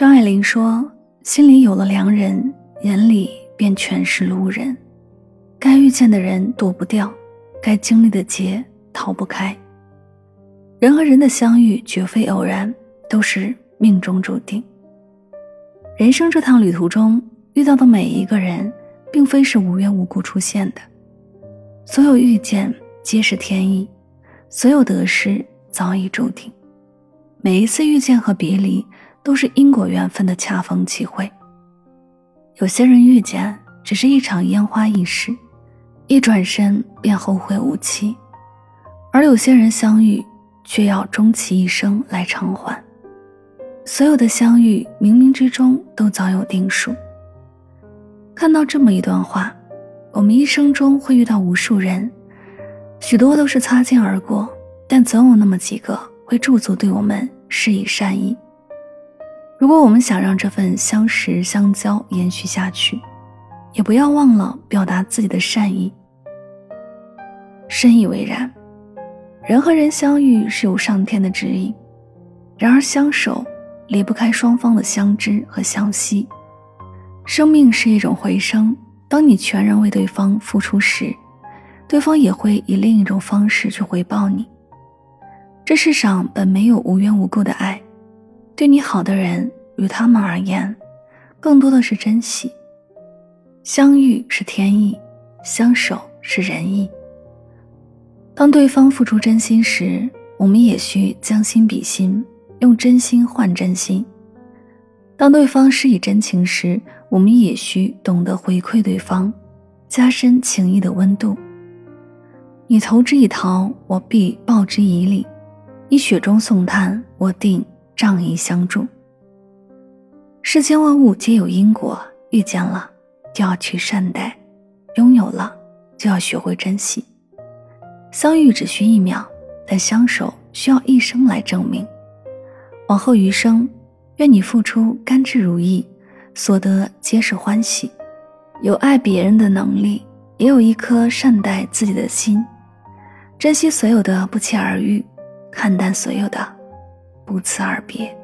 张爱玲说：“心里有了良人，眼里便全是路人。该遇见的人躲不掉，该经历的劫逃不开。人和人的相遇绝非偶然，都是命中注定。人生这趟旅途中遇到的每一个人，并非是无缘无故出现的，所有遇见皆是天意，所有得失早已注定。每一次遇见和别离。”都是因果缘分的恰逢其会。有些人遇见只是一场烟花易逝，一转身便后会无期；而有些人相遇，却要终其一生来偿还。所有的相遇，冥冥之中都早有定数。看到这么一段话：我们一生中会遇到无数人，许多都是擦肩而过，但总有那么几个会驻足对我们施以善意。如果我们想让这份相识相交延续下去，也不要忘了表达自己的善意。深以为然，人和人相遇是有上天的指引，然而相守离不开双方的相知和相惜。生命是一种回声，当你全然为对方付出时，对方也会以另一种方式去回报你。这世上本没有无缘无故的爱。对你好的人，与他们而言，更多的是珍惜。相遇是天意，相守是人意。当对方付出真心时，我们也需将心比心，用真心换真心；当对方施以真情时，我们也需懂得回馈对方，加深情谊的温度。你投之以桃，我必报之以李；你雪中送炭，我定。仗义相助。世间万物皆有因果，遇见了就要去善待，拥有了就要学会珍惜。相遇只需一秒，但相守需要一生来证明。往后余生，愿你付出甘之如饴，所得皆是欢喜。有爱别人的能力，也有一颗善待自己的心。珍惜所有的不期而遇，看淡所有的。不辞而别。